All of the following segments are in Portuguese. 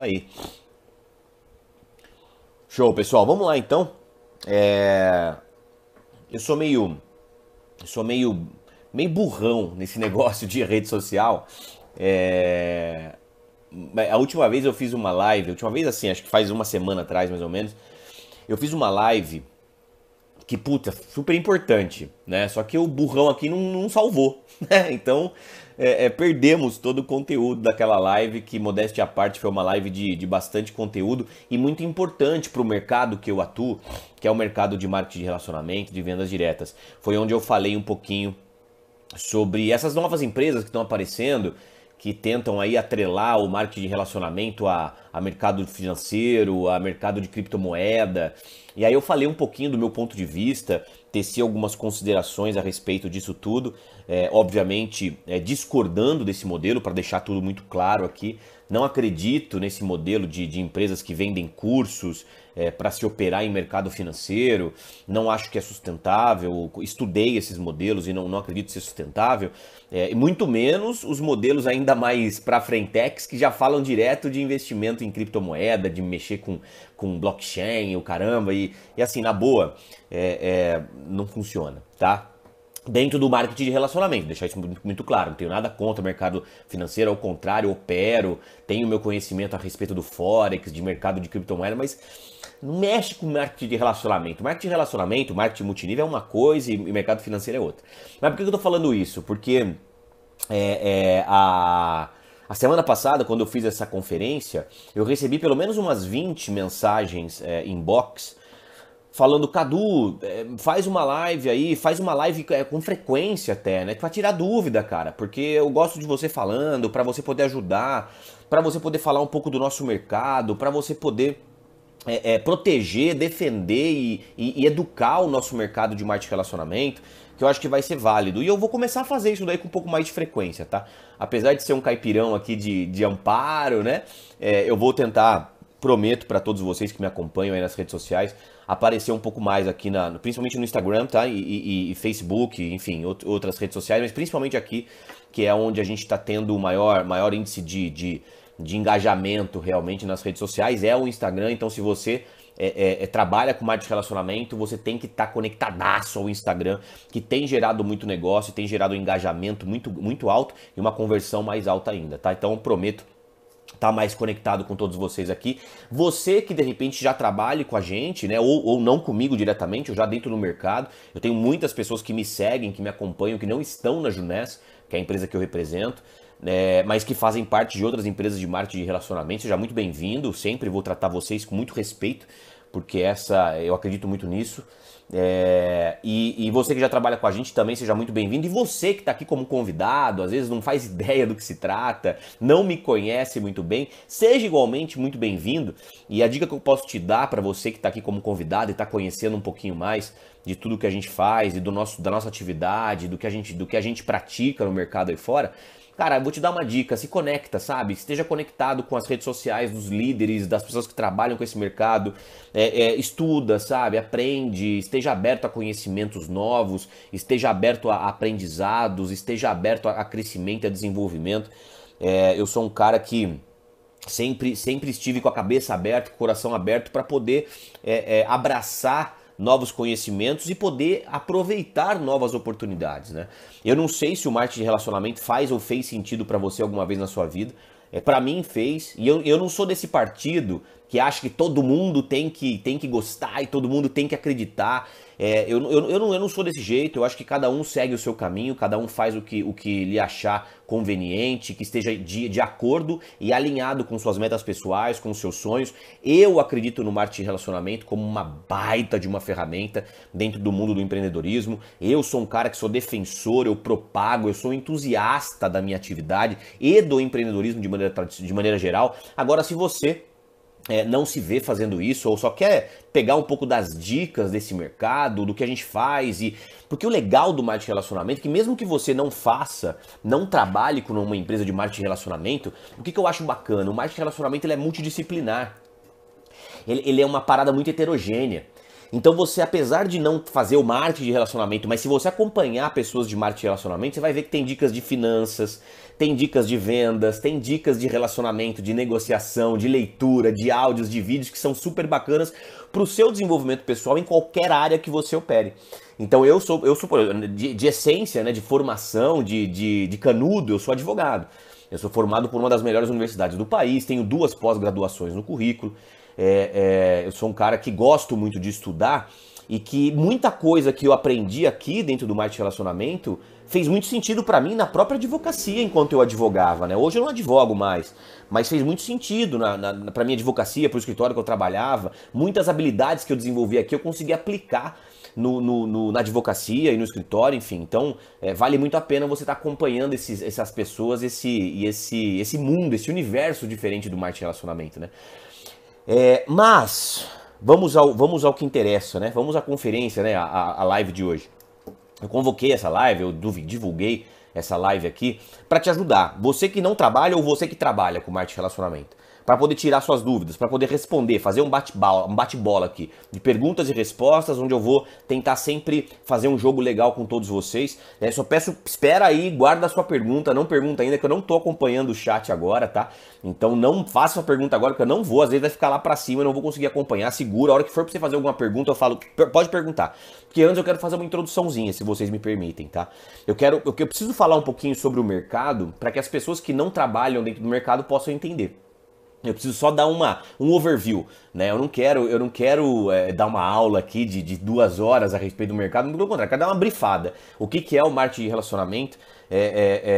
Aí. Show, pessoal. Vamos lá então. É... Eu sou meio. Eu sou meio. meio burrão nesse negócio de rede social. É... A última vez eu fiz uma live, a última vez assim, acho que faz uma semana atrás mais ou menos. Eu fiz uma live que, puta, super importante, né? Só que o burrão aqui não, não salvou, né? Então, é, é, perdemos todo o conteúdo daquela live, que modéstia à parte foi uma live de, de bastante conteúdo e muito importante para o mercado que eu atuo, que é o mercado de marketing de relacionamento, de vendas diretas. Foi onde eu falei um pouquinho sobre essas novas empresas que estão aparecendo, que tentam aí atrelar o marketing de relacionamento a, a mercado financeiro, a mercado de criptomoeda. E aí eu falei um pouquinho do meu ponto de vista, teci algumas considerações a respeito disso tudo, é, obviamente é, discordando desse modelo, para deixar tudo muito claro aqui. Não acredito nesse modelo de, de empresas que vendem cursos é, para se operar em mercado financeiro, não acho que é sustentável. Estudei esses modelos e não, não acredito ser sustentável, é, muito menos os modelos ainda mais para frentex que já falam direto de investimento em criptomoeda, de mexer com, com blockchain, o caramba, e, e assim, na boa, é, é, não funciona, tá? Dentro do marketing de relacionamento, deixar isso muito, claro, não tenho nada contra o mercado financeiro, ao contrário, opero, tenho meu conhecimento a respeito do Forex, de mercado de criptomoeda, mas não mexe com marketing de relacionamento. Marketing de relacionamento, marketing multinível é uma coisa e mercado financeiro é outra. Mas por que eu tô falando isso? Porque é, é, a a semana passada, quando eu fiz essa conferência, eu recebi pelo menos umas 20 mensagens é, inbox falando, Cadu, é, faz uma live aí, faz uma live é, com frequência até, né? Pra tirar dúvida, cara, porque eu gosto de você falando, para você poder ajudar, para você poder falar um pouco do nosso mercado, para você poder é, é, proteger, defender e, e, e, educar o nosso mercado de marketing relacionamento que eu acho que vai ser válido. E eu vou começar a fazer isso daí com um pouco mais de frequência, tá? Apesar de ser um caipirão aqui de, de amparo, né? É, eu vou tentar, prometo para todos vocês que me acompanham aí nas redes sociais, aparecer um pouco mais aqui, na, principalmente no Instagram, tá? E, e, e Facebook, enfim, outras redes sociais, mas principalmente aqui, que é onde a gente está tendo o maior, maior índice de, de, de engajamento realmente nas redes sociais, é o Instagram. Então, se você é, é, é, trabalha com marketing de relacionamento, você tem que estar tá conectadaço ao Instagram, que tem gerado muito negócio, tem gerado um engajamento muito, muito alto e uma conversão mais alta ainda, tá? Então prometo tá mais conectado com todos vocês aqui. Você que de repente já trabalhe com a gente, né? Ou, ou não comigo diretamente, ou já dentro do mercado. Eu tenho muitas pessoas que me seguem, que me acompanham, que não estão na Junés, que é a empresa que eu represento. É, mas que fazem parte de outras empresas de marketing de relacionamento. Seja muito bem-vindo, sempre vou tratar vocês com muito respeito porque essa eu acredito muito nisso. É, e, e, você que já trabalha com a gente também, seja muito bem-vindo. E você que está aqui como convidado, às vezes não faz ideia do que se trata, não me conhece muito bem, seja igualmente muito bem-vindo. E a dica que eu posso te dar para você que está aqui como convidado e está conhecendo um pouquinho mais de tudo que a gente faz e do nosso, da nossa atividade, do que a gente, do que a gente pratica no mercado aí fora, Cara, eu vou te dar uma dica, se conecta, sabe? Esteja conectado com as redes sociais dos líderes, das pessoas que trabalham com esse mercado, é, é, estuda, sabe? Aprende, esteja aberto a conhecimentos novos, esteja aberto a aprendizados, esteja aberto a, crescimento e a desenvolvimento. É, eu sou um cara que sempre, sempre estive com a cabeça aberta, com o coração aberto para poder é, é, abraçar novos conhecimentos e poder aproveitar novas oportunidades, né? Eu não sei se o marketing de relacionamento faz ou fez sentido para você alguma vez na sua vida. É, para mim fez, e eu, eu não sou desse partido que acha que todo mundo tem que, tem que gostar e todo mundo tem que acreditar. É, eu, eu, eu, não, eu não sou desse jeito, eu acho que cada um segue o seu caminho, cada um faz o que, o que lhe achar conveniente, que esteja de, de acordo e alinhado com suas metas pessoais, com seus sonhos. Eu acredito no marketing relacionamento como uma baita de uma ferramenta dentro do mundo do empreendedorismo. Eu sou um cara que sou defensor, eu propago, eu sou entusiasta da minha atividade e do empreendedorismo de maneira, de maneira geral. Agora, se você é, não se vê fazendo isso ou só quer pegar um pouco das dicas desse mercado, do que a gente faz e porque o legal do marketing relacionamento é que mesmo que você não faça, não trabalhe com uma empresa de marketing relacionamento, o que, que eu acho bacana? O marketing relacionamento ele é multidisciplinar. Ele, ele é uma parada muito heterogênea. Então você, apesar de não fazer o marketing de relacionamento, mas se você acompanhar pessoas de marketing de relacionamento, você vai ver que tem dicas de finanças, tem dicas de vendas, tem dicas de relacionamento, de negociação, de leitura, de áudios, de vídeos que são super bacanas para o seu desenvolvimento pessoal em qualquer área que você opere. Então eu sou, eu sou de, de essência, né, de formação, de, de, de canudo, eu sou advogado. Eu sou formado por uma das melhores universidades do país, tenho duas pós-graduações no currículo. É, é, eu sou um cara que gosto muito de estudar e que muita coisa que eu aprendi aqui dentro do marketing relacionamento fez muito sentido para mim na própria advocacia enquanto eu advogava, né? Hoje eu não advogo mais, mas fez muito sentido na, na para minha advocacia, para o escritório que eu trabalhava. Muitas habilidades que eu desenvolvi aqui eu consegui aplicar no, no, no, na advocacia e no escritório, enfim. Então, é, vale muito a pena você estar tá acompanhando esses, essas pessoas esse, e esse, esse mundo, esse universo diferente do marketing relacionamento, né? É, mas, vamos ao, vamos ao que interessa, né? Vamos à conferência, né? A, a live de hoje. Eu convoquei essa live, eu divulguei essa live aqui para te ajudar. Você que não trabalha ou você que trabalha com marketing relacionamento para poder tirar suas dúvidas, para poder responder, fazer um bate-bola um bate aqui de perguntas e respostas, onde eu vou tentar sempre fazer um jogo legal com todos vocês. É, só peço, espera aí, guarda a sua pergunta, não pergunta ainda, que eu não tô acompanhando o chat agora, tá? Então não faça a pergunta agora, que eu não vou, às vezes vai ficar lá para cima, eu não vou conseguir acompanhar. Segura, a hora que for pra você fazer alguma pergunta, eu falo, pode perguntar. Porque antes eu quero fazer uma introduçãozinha, se vocês me permitem, tá? Eu quero, eu, eu preciso falar um pouquinho sobre o mercado, para que as pessoas que não trabalham dentro do mercado possam entender. Eu preciso só dar uma, um overview, né? Eu não quero, eu não quero é, dar uma aula aqui de, de, duas horas a respeito do mercado, pelo contrário, quero dar uma brifada. O que, que é o marketing de relacionamento? É, é,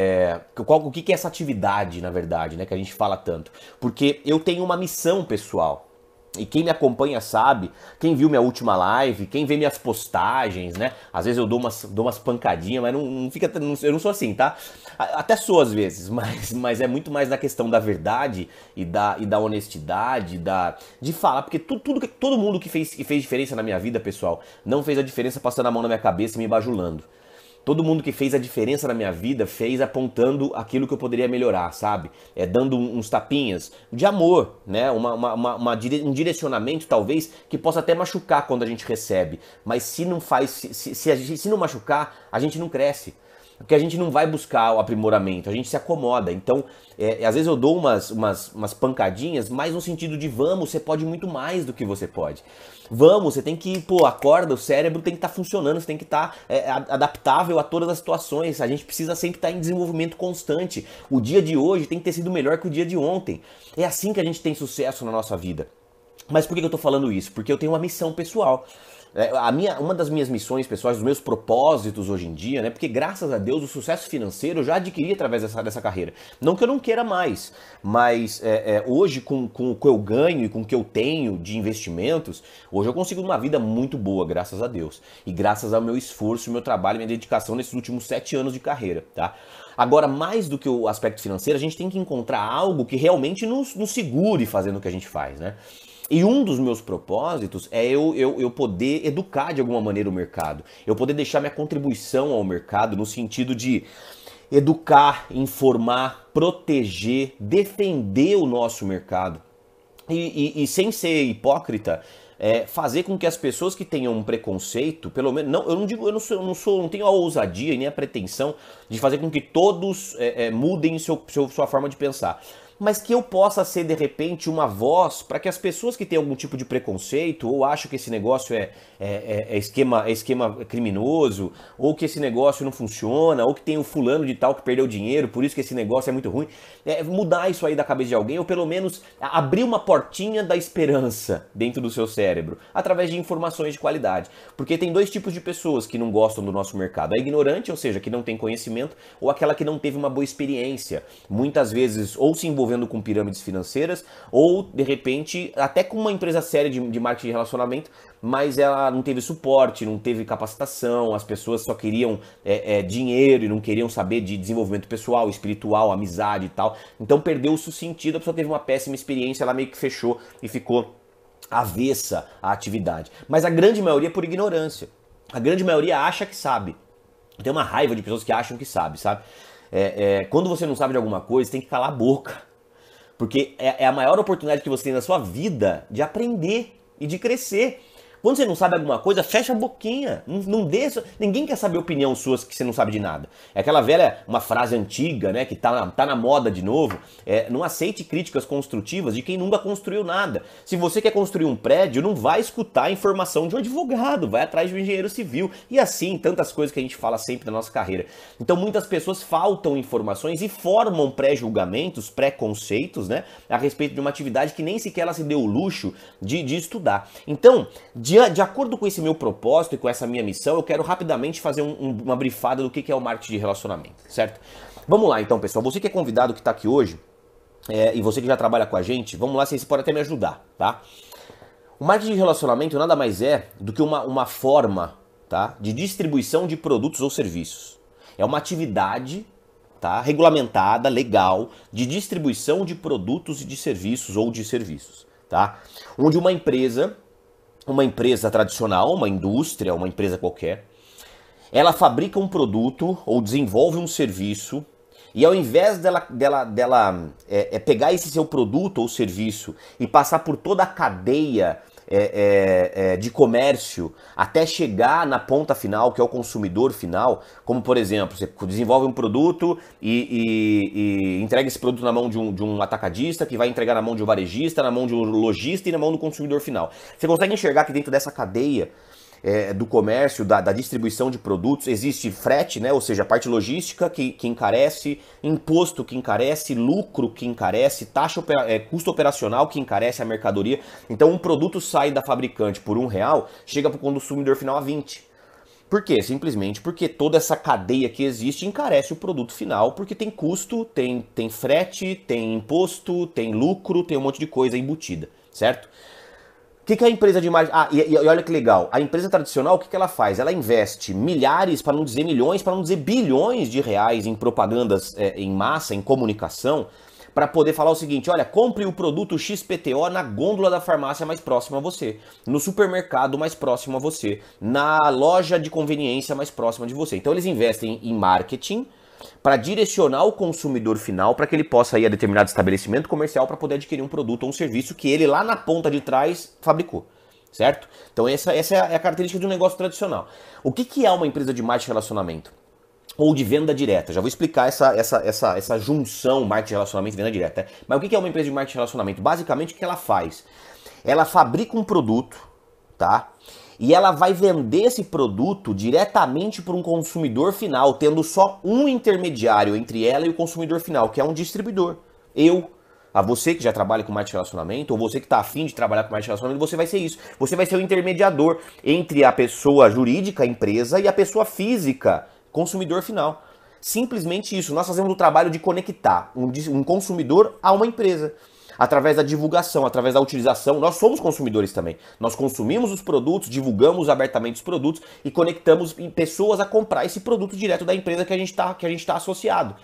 é, qual, o que, que é essa atividade, na verdade, né? Que a gente fala tanto. Porque eu tenho uma missão pessoal, e quem me acompanha sabe, quem viu minha última live, quem vê minhas postagens, né? Às vezes eu dou umas, dou umas pancadinhas, mas não, não fica. Não, eu não sou assim, tá? Até sou às vezes, mas, mas é muito mais na questão da verdade e da, e da honestidade, da, de falar, porque tudo, tudo, todo mundo que fez, que fez diferença na minha vida, pessoal, não fez a diferença passando a mão na minha cabeça e me bajulando. Todo mundo que fez a diferença na minha vida fez apontando aquilo que eu poderia melhorar, sabe? É dando uns tapinhas de amor, né? Uma, uma, uma, uma um direcionamento, talvez, que possa até machucar quando a gente recebe. Mas se não faz, se, se, se, se não machucar, a gente não cresce porque a gente não vai buscar o aprimoramento, a gente se acomoda. Então, é, às vezes eu dou umas, umas, umas pancadinhas, mas no sentido de vamos, você pode muito mais do que você pode. Vamos, você tem que, pô, acorda, o cérebro tem que estar tá funcionando, você tem que estar tá, é, adaptável a todas as situações. A gente precisa sempre estar tá em desenvolvimento constante. O dia de hoje tem que ter sido melhor que o dia de ontem. É assim que a gente tem sucesso na nossa vida. Mas por que eu tô falando isso? Porque eu tenho uma missão pessoal. É, a minha, uma das minhas missões pessoais, dos meus propósitos hoje em dia, né? Porque graças a Deus o sucesso financeiro eu já adquiri através dessa, dessa carreira. Não que eu não queira mais, mas é, é, hoje com, com o que eu ganho e com o que eu tenho de investimentos, hoje eu consigo uma vida muito boa, graças a Deus. E graças ao meu esforço, meu trabalho, minha dedicação nesses últimos sete anos de carreira, tá? Agora, mais do que o aspecto financeiro, a gente tem que encontrar algo que realmente nos, nos segure fazendo o que a gente faz, né? E um dos meus propósitos é eu, eu, eu poder educar de alguma maneira o mercado. Eu poder deixar minha contribuição ao mercado no sentido de educar, informar, proteger, defender o nosso mercado. E, e, e sem ser hipócrita, é, fazer com que as pessoas que tenham um preconceito, pelo menos, não, eu não digo, eu não sou, eu não sou, não tenho a ousadia nem a pretensão de fazer com que todos é, é, mudem seu, seu, sua forma de pensar mas que eu possa ser de repente uma voz para que as pessoas que têm algum tipo de preconceito ou acham que esse negócio é, é, é, é, esquema, é esquema criminoso, ou que esse negócio não funciona, ou que tem o fulano de tal que perdeu dinheiro, por isso que esse negócio é muito ruim, é, mudar isso aí da cabeça de alguém, ou pelo menos abrir uma portinha da esperança dentro do seu cérebro, através de informações de qualidade. Porque tem dois tipos de pessoas que não gostam do nosso mercado: a ignorante, ou seja, que não tem conhecimento, ou aquela que não teve uma boa experiência. Muitas vezes, ou se envolveu envolvendo com pirâmides financeiras, ou de repente até com uma empresa séria de, de marketing de relacionamento, mas ela não teve suporte, não teve capacitação, as pessoas só queriam é, é, dinheiro e não queriam saber de desenvolvimento pessoal, espiritual, amizade e tal. Então perdeu-se o sentido, a pessoa teve uma péssima experiência, ela meio que fechou e ficou avessa à atividade. Mas a grande maioria é por ignorância. A grande maioria acha que sabe. Tem uma raiva de pessoas que acham que sabe, sabe? É, é, quando você não sabe de alguma coisa, tem que calar a boca. Porque é, é a maior oportunidade que você tem na sua vida de aprender e de crescer. Quando você não sabe alguma coisa, fecha a boquinha. Não, não. Ninguém quer saber opinião sua que você não sabe de nada. É aquela velha, uma frase antiga, né? Que tá na, tá na moda de novo. É, não aceite críticas construtivas de quem nunca construiu nada. Se você quer construir um prédio, não vai escutar a informação de um advogado, vai atrás de um engenheiro civil. E assim, tantas coisas que a gente fala sempre na nossa carreira. Então muitas pessoas faltam informações e formam pré-julgamentos, pré-conceitos, né? A respeito de uma atividade que nem sequer ela se deu o luxo de, de estudar. Então, de, de acordo com esse meu propósito e com essa minha missão, eu quero rapidamente fazer um, um, uma brifada do que, que é o marketing de relacionamento, certo? Vamos lá então, pessoal. Você que é convidado que está aqui hoje, é, e você que já trabalha com a gente, vamos lá, você pode até me ajudar, tá? O marketing de relacionamento nada mais é do que uma, uma forma tá, de distribuição de produtos ou serviços. É uma atividade tá, regulamentada, legal, de distribuição de produtos e de serviços ou de serviços. Tá? Onde uma empresa, uma empresa tradicional, uma indústria, uma empresa qualquer, ela fabrica um produto ou desenvolve um serviço e ao invés dela, dela, dela é, é pegar esse seu produto ou serviço e passar por toda a cadeia é, é, é, de comércio até chegar na ponta final, que é o consumidor final, como por exemplo, você desenvolve um produto e, e, e, entrega esse produto na mão de um, de um atacadista, que vai entregar na mão de um varejista, na mão de um lojista e na mão do consumidor final. Você consegue enxergar que dentro dessa cadeia é, do comércio, da, da, distribuição de produtos, existe frete, né? ou seja, a parte logística que, que encarece, imposto que encarece, lucro que encarece, taxa é, custo operacional que encarece a mercadoria. Então um produto sai da fabricante por um real, chega para o consumidor final a 20. Por quê? Simplesmente porque toda essa cadeia que existe encarece o produto final, porque tem custo, tem, tem frete, tem imposto, tem lucro, tem um monte de coisa embutida, certo? O que, que a empresa de marketing. Ah, e, e, olha que legal. A empresa tradicional, o que, que ela faz? Ela investe milhares, para não dizer milhões, para não dizer bilhões de reais em propagandas é, em massa, em comunicação, para poder falar o seguinte: olha, compre o produto XPTO na gôndola da farmácia mais próxima a você, no supermercado mais próximo a você, na loja de conveniência mais próxima de você. Então eles investem em marketing para direcionar o consumidor final para que ele possa ir a determinado estabelecimento comercial para poder adquirir um produto ou um serviço que ele lá na ponta de trás fabricou. Certo? Então essa, essa é a característica de um negócio tradicional. O que, que é uma empresa de marketing relacionamento? Ou de venda direta. Já vou explicar essa, essa, essa, essa junção marketing relacionamento e venda direta. Mas o que, que é uma empresa de marketing relacionamento? Basicamente o que ela faz? Ela fabrica um produto, tá? E ela vai vender esse produto diretamente para um consumidor final, tendo só um intermediário entre ela e o consumidor final, que é um distribuidor. Eu, a você que já trabalha com marketing relacionamento, ou você que está afim de trabalhar com marketing relacionamento, você vai ser isso. Você vai ser o intermediador entre a pessoa jurídica, a empresa, e a pessoa física, consumidor final. Simplesmente isso. Nós fazemos o trabalho de conectar um, um consumidor a uma empresa através da divulgação, através da utilização. Nós somos consumidores também. Nós consumimos os produtos, divulgamos abertamente os produtos e conectamos pessoas a comprar esse produto direto da empresa que a gente está tá associado.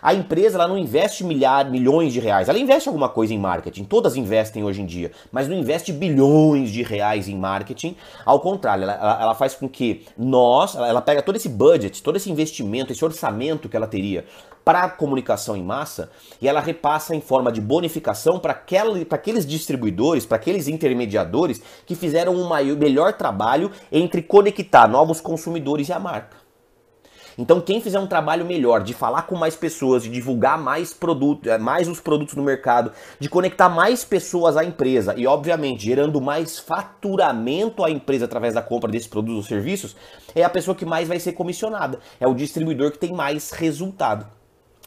A empresa ela não investe milhares, milhões de reais. Ela investe alguma coisa em marketing. Todas investem hoje em dia, mas não investe bilhões de reais em marketing. Ao contrário, ela, ela faz com que nós, ela, ela pega todo esse budget, todo esse investimento, esse orçamento que ela teria para comunicação em massa e ela repassa em forma de bonificação para aqueles distribuidores, para aqueles intermediadores que fizeram um melhor trabalho entre conectar novos consumidores e a marca. Então, quem fizer um trabalho melhor de falar com mais pessoas, de divulgar mais produtos, eh, mais os produtos no mercado, de conectar mais pessoas à empresa e, obviamente, gerando mais faturamento à empresa através da compra desses produtos ou serviços, é a pessoa que mais vai ser comissionada. É o distribuidor que tem mais resultado.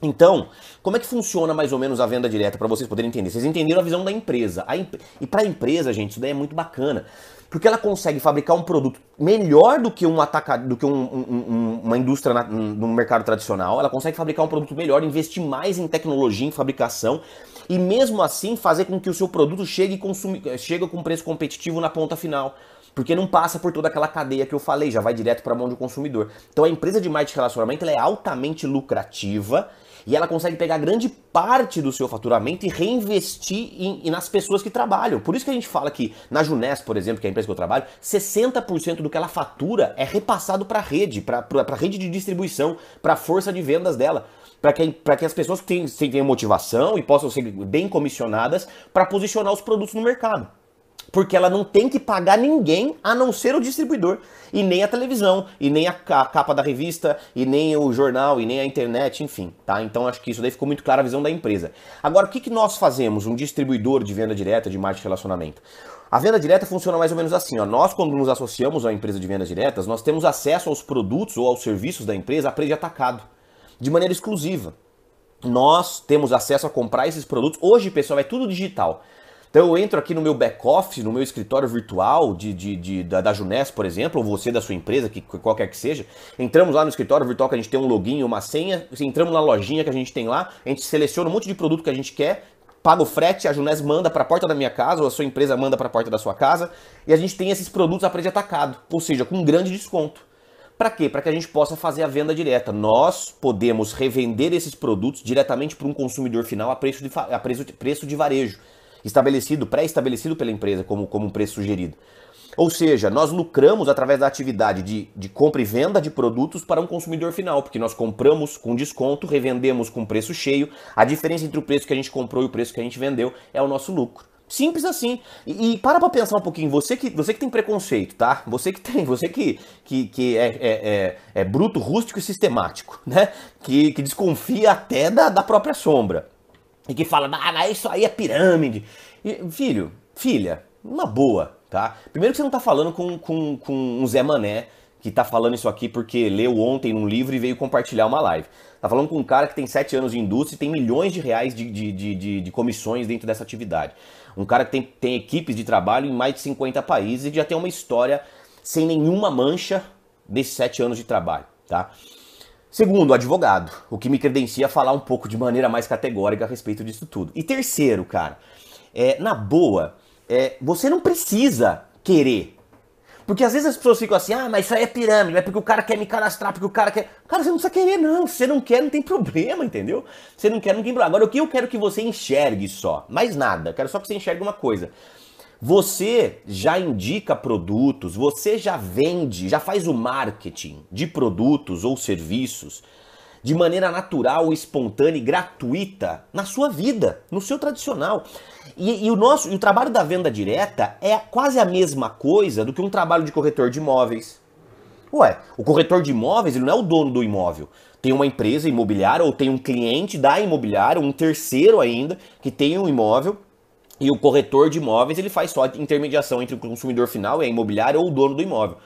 Então, como é que funciona mais ou menos a venda direta para vocês poderem entender? Vocês entenderam a visão da empresa. Imp... E para a empresa, gente, isso daí é muito bacana porque ela consegue fabricar um produto melhor do que um atacado, do que um, um, uma indústria na, no mercado tradicional. Ela consegue fabricar um produto melhor, investir mais em tecnologia, em fabricação e mesmo assim fazer com que o seu produto chegue, consumi, chegue com preço competitivo na ponta final. Porque não passa por toda aquela cadeia que eu falei, já vai direto para a mão do consumidor. Então a empresa de marketing relacionamento é altamente lucrativa e ela consegue pegar grande parte do seu faturamento e reinvestir em, em, nas pessoas que trabalham. Por isso que a gente fala que na Junés, por exemplo, que é a empresa que eu trabalho, 60% do que ela fatura é repassado para a rede, para a rede de distribuição, para a força de vendas dela. Para que, que as pessoas tenham, tenham motivação e possam ser bem comissionadas para posicionar os produtos no mercado. Porque ela não tem que pagar ninguém a não ser o distribuidor, e nem a televisão, e nem a capa da revista, e nem o jornal, e nem a internet, enfim, tá? Então acho que isso daí ficou muito clara a visão da empresa. Agora, o que, que nós fazemos, um distribuidor de venda direta de marketing de relacionamento? A venda direta funciona mais ou menos assim, ó. Nós, quando nos associamos à empresa de vendas diretas, nós temos acesso aos produtos ou aos serviços da empresa a preço atacado, de maneira exclusiva. Nós temos acesso a comprar esses produtos. Hoje, pessoal, é tudo digital. Então eu entro aqui no meu back-office, no meu escritório virtual de, de, de da, da Juness, por exemplo, ou você da sua empresa, que qualquer que seja. Entramos lá no escritório virtual que a gente tem um login, uma senha, entramos na lojinha que a gente tem lá, a gente seleciona um monte de produto que a gente quer, paga o frete, a Junés manda para a porta da minha casa, ou a sua empresa manda para a porta da sua casa, e a gente tem esses produtos a preço atacado, ou seja, com um grande desconto. Para quê? Para que a gente possa fazer a venda direta. Nós podemos revender esses produtos diretamente para um consumidor final a preço de, a preço, preço de varejo estabelecido, pré-estabelecido pela empresa como, como um preço sugerido. Ou seja, nós lucramos através da atividade de, de compra e venda de produtos para um consumidor final, porque nós compramos com desconto, revendemos com preço cheio, a diferença entre o preço que a gente comprou e o preço que a gente vendeu é o nosso lucro. Simples assim. E, e para pra pensar um pouquinho, você que, você que tem preconceito, tá? Você que tem, você que, que, que é, é, é, é bruto, rústico e sistemático, né? Que, que desconfia até da, da própria sombra e que fala, ah, isso aí é pirâmide. E, filho, filha, uma boa, tá? Primeiro que você não tá falando com, com, com um Zé Mané que tá falando isso aqui porque leu ontem num livro e veio compartilhar uma live. Tá falando com um cara que tem sete anos de indústria e tem milhões de reais de, de, de, de, de comissões dentro dessa atividade. Um cara que tem, tem equipes de trabalho em mais de 50 países e já tem uma história sem nenhuma mancha desses sete anos de trabalho, tá? Segundo, advogado, o que me credencia a falar um pouco de maneira mais categórica a respeito disso tudo. E terceiro, cara, é, na boa, é, você não precisa querer. Porque às vezes as pessoas ficam assim, ah, mas isso aí é pirâmide, é porque o cara quer me cadastrar, porque o cara quer. Cara, você não precisa querer, não. Se você não quer, não tem problema, entendeu? Você não quer, não tem problema. Agora, o que eu quero que você enxergue só? Mais nada. Quero só que você enxergue uma coisa. Você já indica produtos, você já vende, já faz o marketing de produtos ou serviços de maneira natural, espontânea e gratuita na sua vida, no seu tradicional. E, e, o nosso, e o trabalho da venda direta é quase a mesma coisa do que um trabalho de corretor de imóveis. Ué, o corretor de imóveis ele não é o dono do imóvel. Tem uma empresa imobiliária ou tem um cliente da imobiliária, um terceiro ainda, que tem um imóvel e o corretor de imóveis ele faz só intermediação entre o consumidor final e a imobiliária ou o dono do imóvel.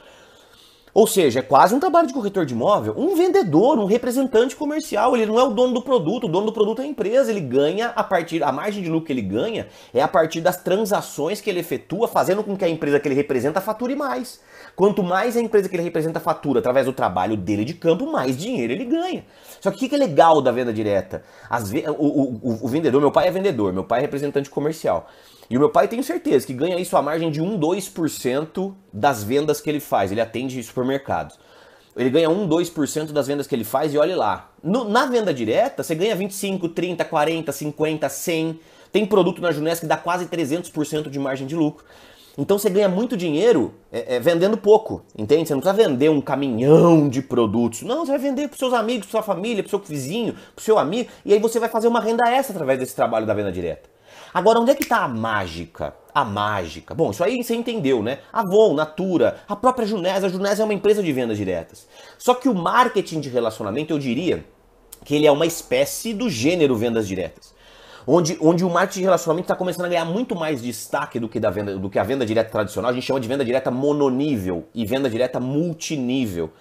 Ou seja, é quase um trabalho de corretor de imóvel, um vendedor, um representante comercial. Ele não é o dono do produto, o dono do produto é a empresa. Ele ganha a partir, a margem de lucro que ele ganha é a partir das transações que ele efetua, fazendo com que a empresa que ele representa fature mais. Quanto mais a empresa que ele representa fatura através do trabalho dele de campo, mais dinheiro ele ganha. Só que o que é legal da venda direta? Vezes, o, o, o vendedor, meu pai é vendedor, meu pai é representante comercial. E o meu pai tenho certeza que ganha isso a margem de 1, 2% das vendas que ele faz. Ele atende supermercados. Ele ganha 1, 2% das vendas que ele faz e olhe lá. No, na venda direta, você ganha 25, 30, 40, 50, 100. Tem produto na Junés que dá quase 300% de margem de lucro. Então você ganha muito dinheiro é, é, vendendo pouco, entende? Você não precisa vender um caminhão de produtos. Não, você vai vender para seus amigos, para sua família, para seu vizinho, para seu amigo. E aí você vai fazer uma renda extra através desse trabalho da venda direta. Agora, onde é que está a mágica? A mágica. Bom, isso aí você entendeu, né? Avon, Natura, a própria Junés. A Junés é uma empresa de vendas diretas. Só que o marketing de relacionamento, eu diria que ele é uma espécie do gênero vendas diretas. Onde, onde o marketing de relacionamento está começando a ganhar muito mais destaque do que, da venda, do que a venda direta tradicional. A gente chama de venda direta mononível e venda direta multinível.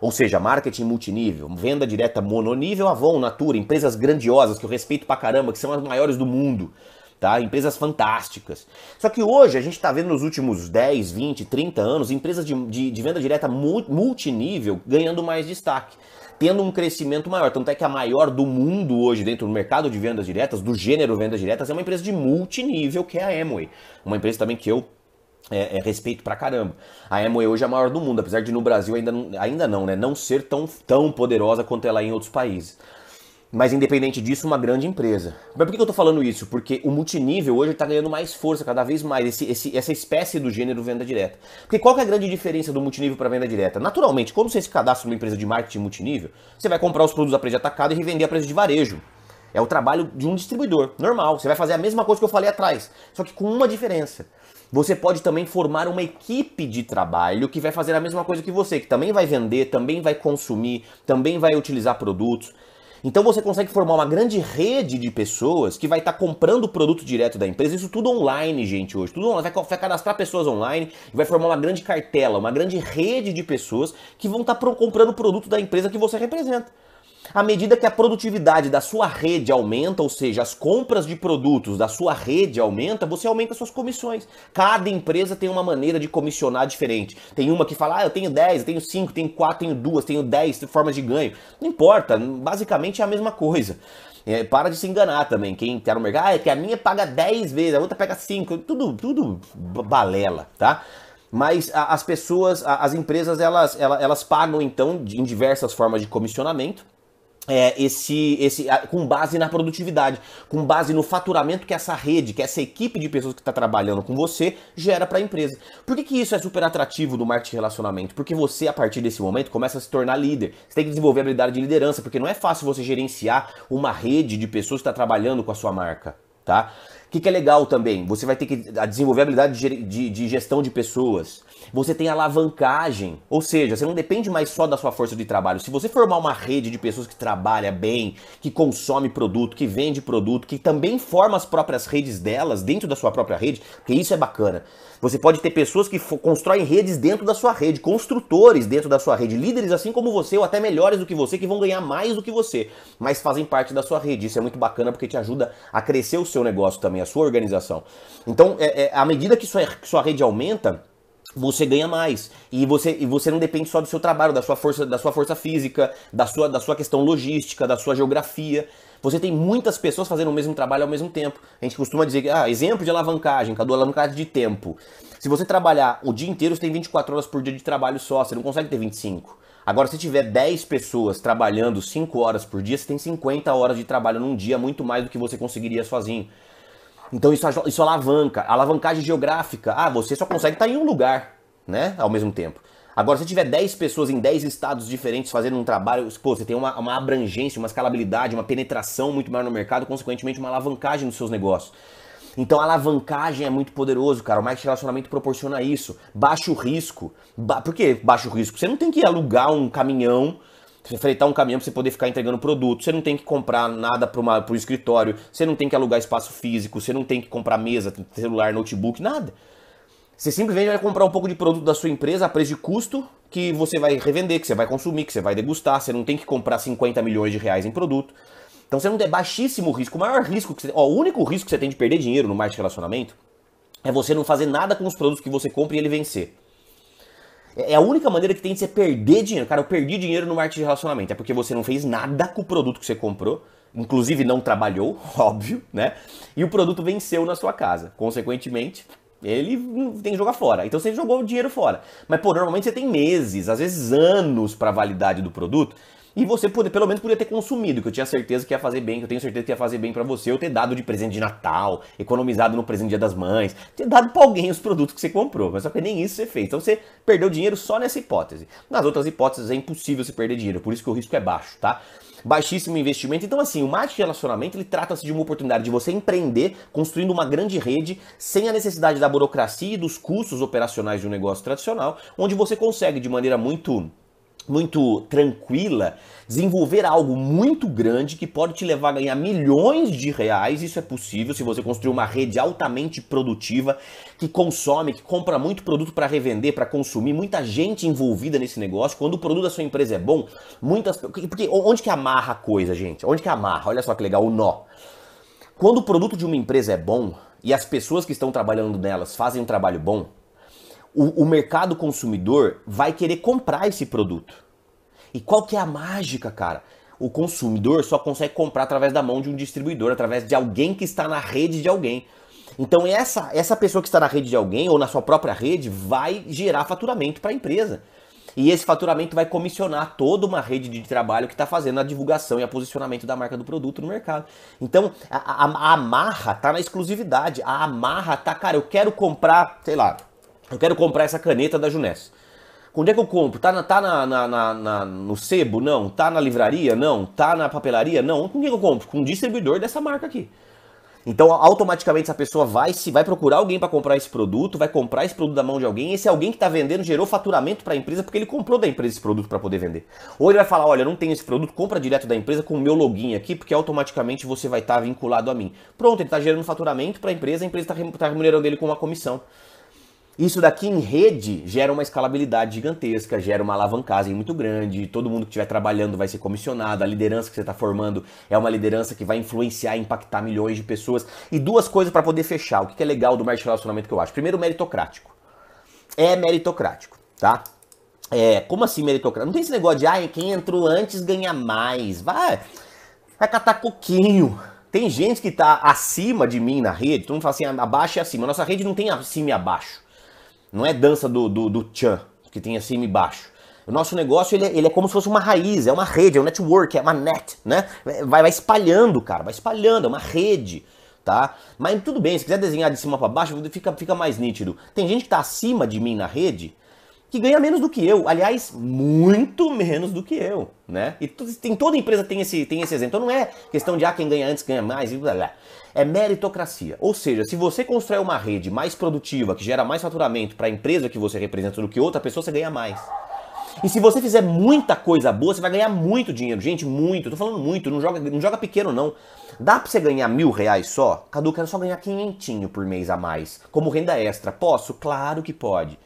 Ou seja, marketing multinível, venda direta mononível, Avon, Natura, empresas grandiosas que eu respeito pra caramba, que são as maiores do mundo tá? Empresas fantásticas. Só que hoje a gente está vendo nos últimos 10, 20, 30 anos empresas de, de, de venda direta multinível ganhando mais destaque tendo um crescimento maior. Tanto é que a maior do mundo hoje, dentro do mercado de vendas diretas, do gênero vendas diretas, é uma empresa de multinível, que é a Amway. Uma empresa também que eu é, é, respeito pra caramba. A Amway hoje é a maior do mundo, apesar de no Brasil ainda não, ainda não, né? Não ser tão, tão poderosa quanto ela é em outros países. Mas independente disso, uma grande empresa. Mas por que eu estou falando isso? Porque o multinível hoje está ganhando mais força cada vez mais, esse, esse, essa espécie do gênero venda direta. Porque qual é a grande diferença do multinível para venda direta? Naturalmente, quando você se cadastra numa empresa de marketing multinível, você vai comprar os produtos a preço de atacado e revender a preço de varejo. É o trabalho de um distribuidor, normal. Você vai fazer a mesma coisa que eu falei atrás, só que com uma diferença. Você pode também formar uma equipe de trabalho que vai fazer a mesma coisa que você, que também vai vender, também vai consumir, também vai utilizar produtos. Então você consegue formar uma grande rede de pessoas que vai estar tá comprando o produto direto da empresa. Isso tudo online, gente, hoje. Tudo online. Vai, vai cadastrar pessoas online e vai formar uma grande cartela, uma grande rede de pessoas que vão estar tá comprando o produto da empresa que você representa. À medida que a produtividade da sua rede aumenta, ou seja, as compras de produtos da sua rede aumenta, você aumenta suas comissões. Cada empresa tem uma maneira de comissionar diferente. Tem uma que fala, ah, eu tenho 10, eu tenho 5, tenho 4, tenho 2, tenho 10 formas de ganho. Não importa, basicamente é a mesma coisa. É, para de se enganar também. Quem tá no mercado, ah, é que a minha paga 10 vezes, a outra pega 5, tudo, tudo balela, tá? Mas as pessoas, as empresas, elas, elas pagam então em diversas formas de comissionamento é, esse, esse, com base na produtividade, com base no faturamento que essa rede, que essa equipe de pessoas que está trabalhando com você gera para a empresa. Por que, que isso é super atrativo no marketing relacionamento? Porque você, a partir desse momento, começa a se tornar líder. Você tem que desenvolver a habilidade de liderança, porque não é fácil você gerenciar uma rede de pessoas que está trabalhando com a sua marca, tá? O que, que, é legal também? Você vai ter que desenvolver a habilidade de, de, de gestão de pessoas você tem alavancagem, ou seja, você não depende mais só da sua força de trabalho. Se você formar uma rede de pessoas que trabalha bem, que consome produto, que vende produto, que também forma as próprias redes delas dentro da sua própria rede, porque isso é bacana. Você pode ter pessoas que constroem redes dentro da sua rede, construtores dentro da sua rede, líderes assim como você ou até melhores do que você, que vão ganhar mais do que você, mas fazem parte da sua rede. Isso é muito bacana porque te ajuda a crescer o seu negócio também, a sua organização. Então, é, é, à medida que sua, que sua rede aumenta, você ganha mais. E você, e você não depende só do seu trabalho, da sua força, da sua força física, da sua, da sua questão logística, da sua geografia. Você tem muitas pessoas fazendo o mesmo trabalho ao mesmo tempo. A gente costuma dizer que, ah, exemplo de alavancagem, cada alavancagem de tempo. Se você trabalhar o dia inteiro, você tem 24 horas por dia de trabalho só, você não consegue ter 25. Agora, se tiver 10 pessoas trabalhando 5 horas por dia, você tem 50 horas de trabalho num dia, muito mais do que você conseguiria sozinho. Então isso, isso alavanca. Alavancagem geográfica. Ah, você só consegue estar em um lugar, né? Ao mesmo tempo. Agora, se tiver 10 pessoas em 10 estados diferentes fazendo um trabalho, pô, você tem uma, uma abrangência, uma escalabilidade, uma penetração muito maior no mercado, consequentemente uma alavancagem nos seus negócios. Então a alavancagem é muito poderoso, cara. O marketing de relacionamento proporciona isso. Baixo risco. Ba Por que baixo risco? Você não tem que alugar um caminhão você freitar um caminhão para você poder ficar entregando produto. Você não tem que comprar nada para o escritório. Você não tem que alugar espaço físico. Você não tem que comprar mesa, celular, notebook, nada. Você simplesmente vai comprar um pouco de produto da sua empresa a preço de custo que você vai revender, que você vai consumir, que você vai degustar. Você não tem que comprar 50 milhões de reais em produto. Então você não tem baixíssimo risco. O maior risco que você, ó, o único risco que você tem de perder dinheiro no marketing de relacionamento é você não fazer nada com os produtos que você compra e ele vencer. É, a única maneira que tem de você perder dinheiro. Cara, eu perdi dinheiro no marketing de relacionamento. É porque você não fez nada com o produto que você comprou. Inclusive não trabalhou, óbvio, né? E o produto venceu na sua casa. Consequentemente, ele tem que jogar fora. Então você jogou o dinheiro fora. Mas, pô, normalmente você tem meses, às vezes anos para validade do produto. E você pelo menos podia ter consumido, que eu tinha certeza que ia fazer bem, que eu tenho certeza que ia fazer bem para você, eu ter dado de presente de Natal, economizado no presente Dia das Mães, ter dado para alguém os produtos que você comprou, mas só que nem isso você fez. Então você perdeu dinheiro só nessa hipótese. Nas outras hipóteses é impossível você perder dinheiro, por isso que o risco é baixo, tá? Baixíssimo investimento. Então, assim, o marketing de relacionamento ele trata-se de uma oportunidade de você empreender construindo uma grande rede sem a necessidade da burocracia e dos custos operacionais de um negócio tradicional, onde você consegue de maneira muito muito tranquila, desenvolver algo muito grande que pode te levar a ganhar milhões de reais. Isso é possível se você construir uma rede altamente produtiva que consome, que compra muito produto para revender, para consumir, muita gente envolvida nesse negócio. Quando o produto da sua empresa é bom, muitas porque onde que amarra a coisa, gente? Onde que amarra? Olha só que legal o nó. Quando o produto de uma empresa é bom e as pessoas que estão trabalhando nelas fazem um trabalho bom, o, o mercado consumidor vai querer comprar esse produto. E qual que é a mágica, cara? O consumidor só consegue comprar através da mão de um distribuidor, através de alguém que está na rede de alguém. Então essa, essa pessoa que está na rede de alguém ou na sua própria rede vai gerar faturamento para a empresa. E esse faturamento vai comissionar toda uma rede de trabalho que está fazendo a divulgação e a posicionamento da marca do produto no mercado. Então, a, a, a amarra está na exclusividade. A amarra tá, cara, eu quero comprar, sei lá, eu quero comprar essa caneta da Juness. Onde é que eu compro? Tá, na, tá na, na, na, no sebo? Não. Tá na livraria? Não. Tá na papelaria? Não. Com quem eu compro? Com um distribuidor dessa marca aqui. Então, automaticamente, essa pessoa vai se vai procurar alguém para comprar esse produto, vai comprar esse produto da mão de alguém. Esse alguém que está vendendo gerou faturamento para a empresa porque ele comprou da empresa esse produto para poder vender. Ou ele vai falar: olha, não tem esse produto, compra direto da empresa com o meu login aqui, porque automaticamente você vai estar tá vinculado a mim. Pronto, ele está gerando faturamento para a empresa, a empresa está tá remunerando ele com uma comissão. Isso daqui em rede gera uma escalabilidade gigantesca, gera uma alavancagem muito grande. Todo mundo que estiver trabalhando vai ser comissionado. A liderança que você está formando é uma liderança que vai influenciar, impactar milhões de pessoas. E duas coisas para poder fechar. O que é legal do marketing de relacionamento que eu acho? Primeiro, meritocrático. É meritocrático, tá? É, como assim meritocrático? Não tem esse negócio de, ah, quem entrou antes ganha mais. Vai, vai catar coquinho. Tem gente que tá acima de mim na rede, todo mundo fala assim, abaixo e acima. Nossa rede não tem acima e abaixo. Não é dança do, do, do que tem acima e baixo. O nosso negócio ele é, ele é, como se fosse uma raiz, é uma rede, é um network, é uma net, né? Vai, vai espalhando, cara, vai espalhando, é uma rede, tá? Mas tudo bem, se quiser desenhar de cima para baixo, fica, fica mais nítido. Tem gente que tá acima de mim na rede que ganha menos do que eu, aliás, muito menos do que eu, né? E tem, toda empresa tem esse, tem esse exemplo. Então não é questão de ah, quem ganha antes ganha mais, e blá, blá. É meritocracia. Ou seja, se você constrói uma rede mais produtiva, que gera mais faturamento para a empresa que você representa do que outra pessoa, você ganha mais. E se você fizer muita coisa boa, você vai ganhar muito dinheiro. Gente, muito. Eu tô falando muito. Não joga, não joga pequeno, não. Dá pra você ganhar mil reais só? Cadu, quero só ganhar quinhentinho por mês a mais. Como renda extra. Posso? Claro que pode.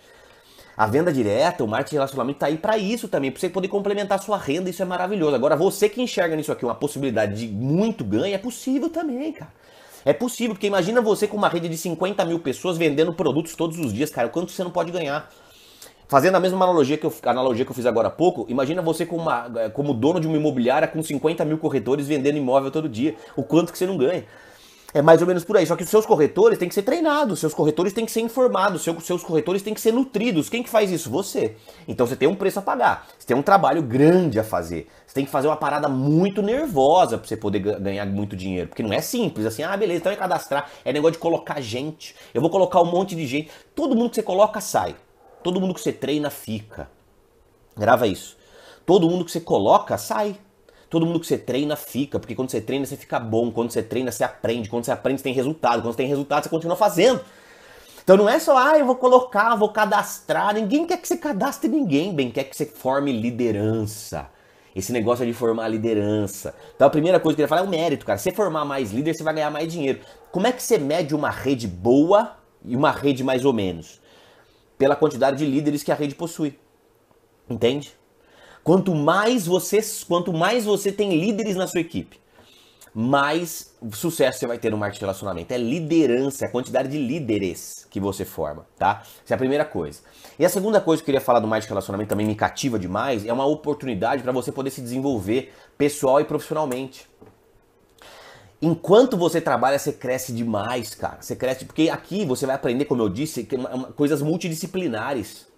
A venda direta, o marketing de relacionamento tá aí para isso também, para você poder complementar a sua renda, isso é maravilhoso. Agora, você que enxerga nisso aqui uma possibilidade de muito ganho, é possível também, cara. É possível, porque imagina você com uma rede de 50 mil pessoas vendendo produtos todos os dias, cara, o quanto você não pode ganhar. Fazendo a mesma analogia que eu, analogia que eu fiz agora há pouco, imagina você como, uma, como dono de uma imobiliária com 50 mil corretores vendendo imóvel todo dia, o quanto que você não ganha. É mais ou menos por aí. Só que os seus corretores têm que ser treinados, seus corretores têm que ser informados, seus, seus corretores têm que ser nutridos. Quem que faz isso? Você. Então você tem um preço a pagar, você tem um trabalho grande a fazer. Você tem que fazer uma parada muito nervosa para você poder ganhar muito dinheiro. Porque não é simples assim, ah, beleza, então é cadastrar. É negócio de colocar gente. Eu vou colocar um monte de gente. Todo mundo que você coloca sai. Todo mundo que você treina fica. Grava isso. Todo mundo que você coloca sai. Todo mundo que você treina fica, porque quando você treina você fica bom, quando você treina você aprende, quando você aprende você tem resultado, quando você tem resultado você continua fazendo. Então não é só, ah, eu vou colocar, vou cadastrar. Ninguém quer que você cadastre ninguém, bem quer que você forme liderança. Esse negócio de formar liderança. Então a primeira coisa que eu queria falar é o mérito, cara. Se formar mais líder, você vai ganhar mais dinheiro. Como é que você mede uma rede boa e uma rede mais ou menos? Pela quantidade de líderes que a rede possui. Entende? Quanto mais você, quanto mais você tem líderes na sua equipe, mais sucesso você vai ter no marketing de relacionamento. É liderança, é a quantidade de líderes que você forma, tá? Essa é a primeira coisa. E a segunda coisa que eu queria falar do marketing de relacionamento também me cativa demais, é uma oportunidade para você poder se desenvolver pessoal e profissionalmente. Enquanto você trabalha, você cresce demais, cara. Você cresce porque aqui você vai aprender, como eu disse, coisas multidisciplinares.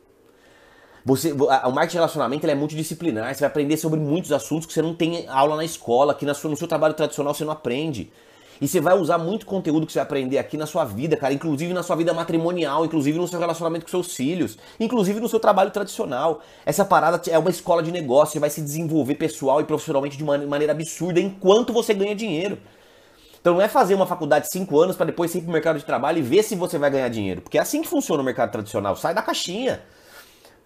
Você, o marketing de relacionamento é multidisciplinar, você vai aprender sobre muitos assuntos que você não tem aula na escola, que no seu trabalho tradicional você não aprende. E você vai usar muito conteúdo que você vai aprender aqui na sua vida, cara, inclusive na sua vida matrimonial, inclusive no seu relacionamento com seus filhos, inclusive no seu trabalho tradicional. Essa parada é uma escola de negócio, você vai se desenvolver pessoal e profissionalmente de uma maneira absurda enquanto você ganha dinheiro. Então não é fazer uma faculdade de 5 anos para depois ir para o mercado de trabalho e ver se você vai ganhar dinheiro. Porque é assim que funciona o mercado tradicional. Sai da caixinha.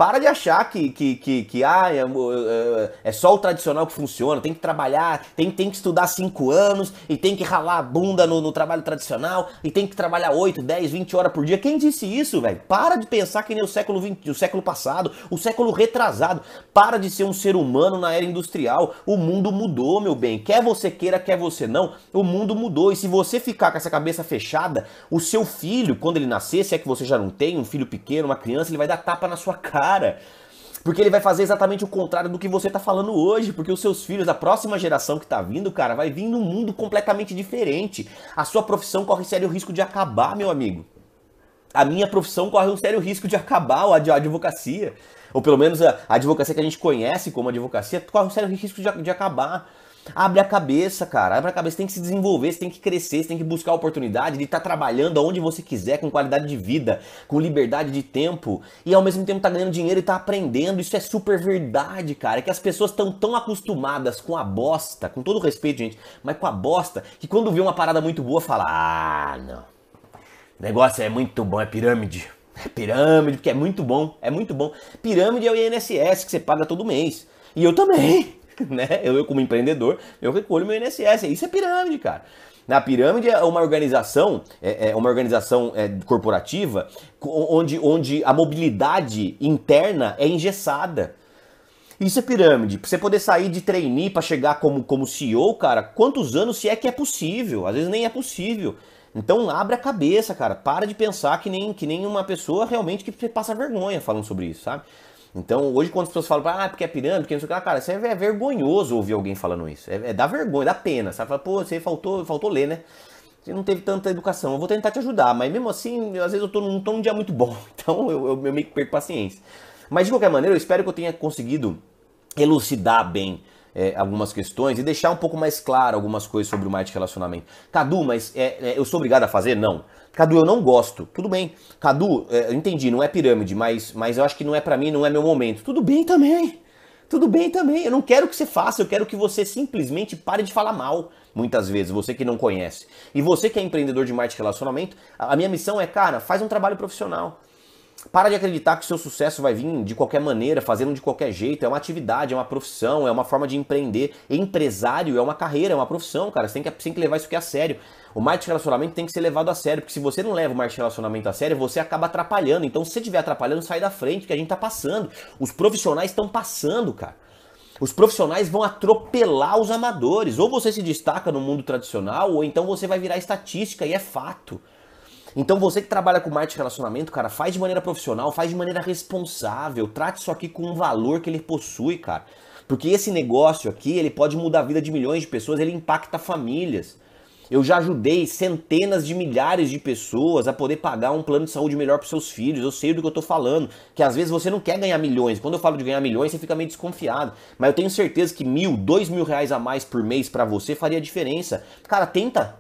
Para de achar que, que, que, que ah, é, é, é, só o tradicional que funciona, tem que trabalhar, tem, tem que estudar 5 anos e tem que ralar a bunda no, no, trabalho tradicional e tem que trabalhar 8, 10, 20 horas por dia. Quem disse isso, velho? Para de pensar que nem o século 20, o século passado, o século retrasado. Para de ser um ser humano na era industrial. O mundo mudou, meu bem. Quer você queira, quer você não, o mundo mudou. E se você ficar com essa cabeça fechada, o seu filho, quando ele nascer, se é que você já não tem, um filho pequeno, uma criança, ele vai dar tapa na sua cara cara. Porque ele vai fazer exatamente o contrário do que você tá falando hoje. Porque os seus filhos, a próxima geração que tá vindo, cara, vai vir num mundo completamente diferente. A sua profissão corre sério risco de acabar, meu amigo. A minha profissão corre um sério risco de acabar, a advocacia. Ou pelo menos a advocacia que a gente conhece como advocacia, corre um sério risco de, de acabar. Abre a cabeça, cara. Abre a cabeça. Tem que se desenvolver, você tem que crescer, você tem que buscar oportunidade de estar tá trabalhando onde você quiser, com qualidade de vida, com liberdade de tempo e ao mesmo tempo tá ganhando dinheiro e tá aprendendo. Isso é super verdade, cara. É que as pessoas estão tão acostumadas com a bosta, com todo respeito, gente, mas com a bosta, que quando vê uma parada muito boa, fala: Ah, não. O negócio é muito bom, é pirâmide. É pirâmide, porque é muito bom, é muito bom. Pirâmide é o INSS que você paga todo mês. E eu também. né? Eu, eu como empreendedor, eu recolho meu INSS. Isso é pirâmide, cara. Na pirâmide é uma organização, é, é uma organização é, corporativa onde, onde a mobilidade interna é engessada. Isso é pirâmide. Pra você poder sair de trainee para chegar como, como CEO, cara, quantos anos se é que é possível? Às vezes nem é possível. Então abre a cabeça, cara. Para de pensar que nem, que nem uma pessoa realmente que passa vergonha falando sobre isso, sabe? Então, hoje, quando as pessoas falam, ah, porque é pirâmide, porque não sei o que, cara, isso é vergonhoso ouvir alguém falando isso. É, é dá vergonha, dá pena. Sabe? Pô, você faltou, faltou ler, né? Você não teve tanta educação. Eu vou tentar te ajudar, mas mesmo assim, às vezes eu tô, tô num dia muito bom. Então, eu, eu, eu meio que perco paciência. Mas, de qualquer maneira, eu espero que eu tenha conseguido elucidar bem é, algumas questões e deixar um pouco mais claro algumas coisas sobre o marketing relacionamento. Cadu, mas é, é, eu sou obrigado a fazer? Não. Cadu, eu não gosto. Tudo bem. Cadu, é, eu entendi, não é pirâmide, mas, mas eu acho que não é para mim, não é meu momento. Tudo bem também. Tudo bem também. Eu não quero que você faça, eu quero que você simplesmente pare de falar mal. Muitas vezes, você que não conhece. E você que é empreendedor de marketing relacionamento, a minha missão é, cara, faz um trabalho profissional. Para de acreditar que o seu sucesso vai vir de qualquer maneira, fazendo de qualquer jeito. É uma atividade, é uma profissão, é uma forma de empreender. Empresário é uma carreira, é uma profissão, cara. Você tem que, você tem que levar isso aqui a sério. O marketing de relacionamento tem que ser levado a sério, porque se você não leva o marketing de relacionamento a sério, você acaba atrapalhando. Então, se você estiver atrapalhando, sai da frente, que a gente tá passando. Os profissionais estão passando, cara. Os profissionais vão atropelar os amadores. Ou você se destaca no mundo tradicional, ou então você vai virar estatística, e é fato. Então você que trabalha com marketing de relacionamento, cara, faz de maneira profissional, faz de maneira responsável, trate isso aqui com um valor que ele possui, cara. Porque esse negócio aqui, ele pode mudar a vida de milhões de pessoas, ele impacta famílias. Eu já ajudei centenas de milhares de pessoas a poder pagar um plano de saúde melhor para seus filhos. Eu sei do que eu estou falando. Que às vezes você não quer ganhar milhões. Quando eu falo de ganhar milhões, você fica meio desconfiado. Mas eu tenho certeza que mil, dois mil reais a mais por mês para você faria diferença. Cara, tenta.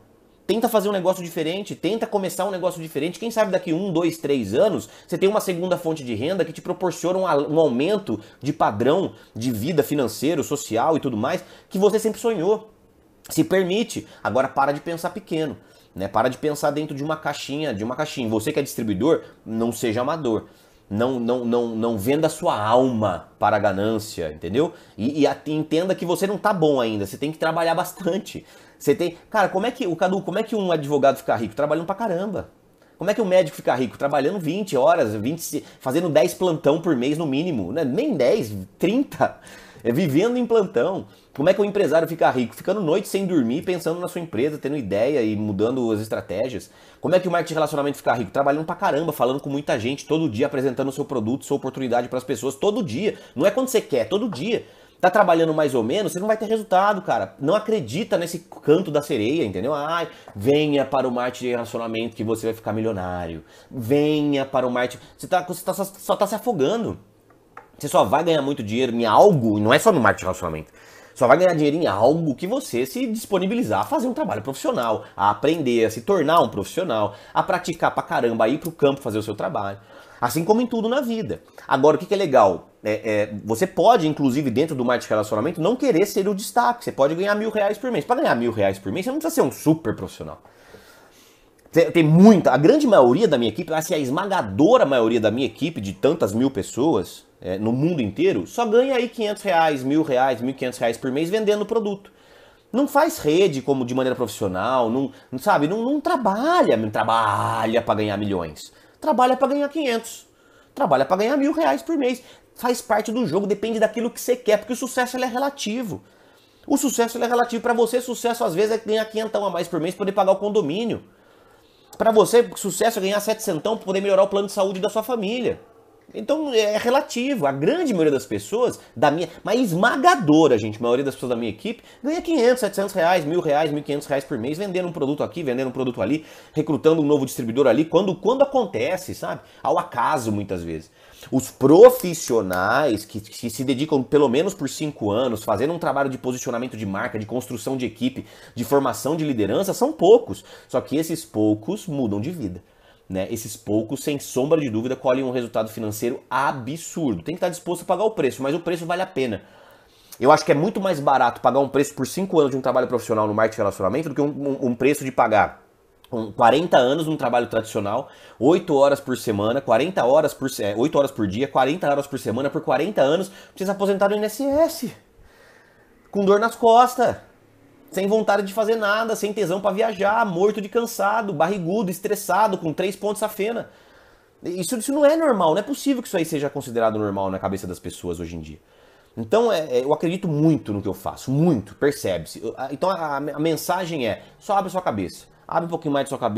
Tenta fazer um negócio diferente, tenta começar um negócio diferente. Quem sabe daqui um, dois, três anos você tem uma segunda fonte de renda que te proporciona um, um aumento de padrão de vida financeiro, social e tudo mais que você sempre sonhou. Se permite. Agora para de pensar pequeno. Né? Para de pensar dentro de uma caixinha, de uma caixinha. Você que é distribuidor, não seja amador. Não, não, não, não venda sua alma para a ganância, entendeu? E, e entenda que você não tá bom ainda, você tem que trabalhar bastante. Você tem. Cara, como é que. O Cadu, como é que um advogado fica rico? Trabalhando pra caramba. Como é que um médico fica rico? Trabalhando 20 horas, 20, fazendo 10 plantão por mês no mínimo. Né? Nem 10, 30. É vivendo em plantão. Como é que um empresário fica rico? Ficando noite sem dormir, pensando na sua empresa, tendo ideia e mudando as estratégias. Como é que o marketing de relacionamento fica rico? Trabalhando pra caramba, falando com muita gente, todo dia apresentando o seu produto, sua oportunidade para as pessoas, todo dia. Não é quando você quer, todo dia tá trabalhando mais ou menos, você não vai ter resultado, cara. Não acredita nesse canto da sereia, entendeu? Ai, venha para o marketing de relacionamento que você vai ficar milionário. Venha para o marketing. Você, tá, você tá, só, só tá se afogando. Você só vai ganhar muito dinheiro em algo, não é só no marketing de relacionamento. Só vai ganhar dinheiro em algo que você se disponibilizar a fazer um trabalho profissional, a aprender, a se tornar um profissional, a praticar pra caramba, a ir pro campo fazer o seu trabalho. Assim como em tudo na vida. Agora, o que, que é legal? É, é, você pode, inclusive, dentro do marketing de relacionamento, não querer ser o destaque. Você pode ganhar mil reais por mês. Para ganhar mil reais por mês, você não precisa ser um super profissional. Tem muita, a grande maioria da minha equipe, assim, a esmagadora maioria da minha equipe, de tantas mil pessoas é, no mundo inteiro, só ganha aí 500 reais, mil reais, 1.500 reais por mês vendendo produto. Não faz rede como de maneira profissional, não, não sabe, não, não trabalha, não trabalha para ganhar milhões trabalha para ganhar 500, trabalha para ganhar mil reais por mês. Faz parte do jogo, depende daquilo que você quer, porque o sucesso é relativo. O sucesso é relativo para você, sucesso às vezes é ganhar 500 a mais por mês para poder pagar o condomínio. Para você, sucesso é ganhar 700 para poder melhorar o plano de saúde da sua família. Então é relativo. A grande maioria das pessoas, da minha, mas esmagadora, gente, a maioria das pessoas da minha equipe, ganha 500, 700 reais, mil reais, 1.500 reais por mês vendendo um produto aqui, vendendo um produto ali, recrutando um novo distribuidor ali, quando, quando acontece, sabe? Ao acaso, muitas vezes. Os profissionais que, que, se dedicam pelo menos por cinco anos, fazendo um trabalho de posicionamento de marca, de construção de equipe, de formação de liderança, são poucos. Só que esses poucos mudam de vida. Né? Esses poucos, sem sombra de dúvida, colhem um resultado financeiro absurdo. Tem que estar disposto a pagar o preço, mas o preço vale a pena. Eu acho que é muito mais barato pagar um preço por 5 anos de um trabalho profissional no marketing relacionamento do que um, um, um preço de pagar 40 anos num trabalho tradicional, 8 horas por semana, 40 horas por, é, 8 horas por dia, 40 horas por semana, por 40 anos, precisa aposentar no INSS. Com dor nas costas, sem vontade de fazer nada, sem tesão para viajar, morto de cansado, barrigudo, estressado, com três pontos safena. Isso, isso não é normal, não é possível que isso aí seja considerado normal na cabeça das pessoas hoje em dia. Então é, é eu acredito muito no que eu faço, muito, percebe-se. Então a, a mensagem é: só abre sua cabeça. Abre um pouquinho mais de sua cabeça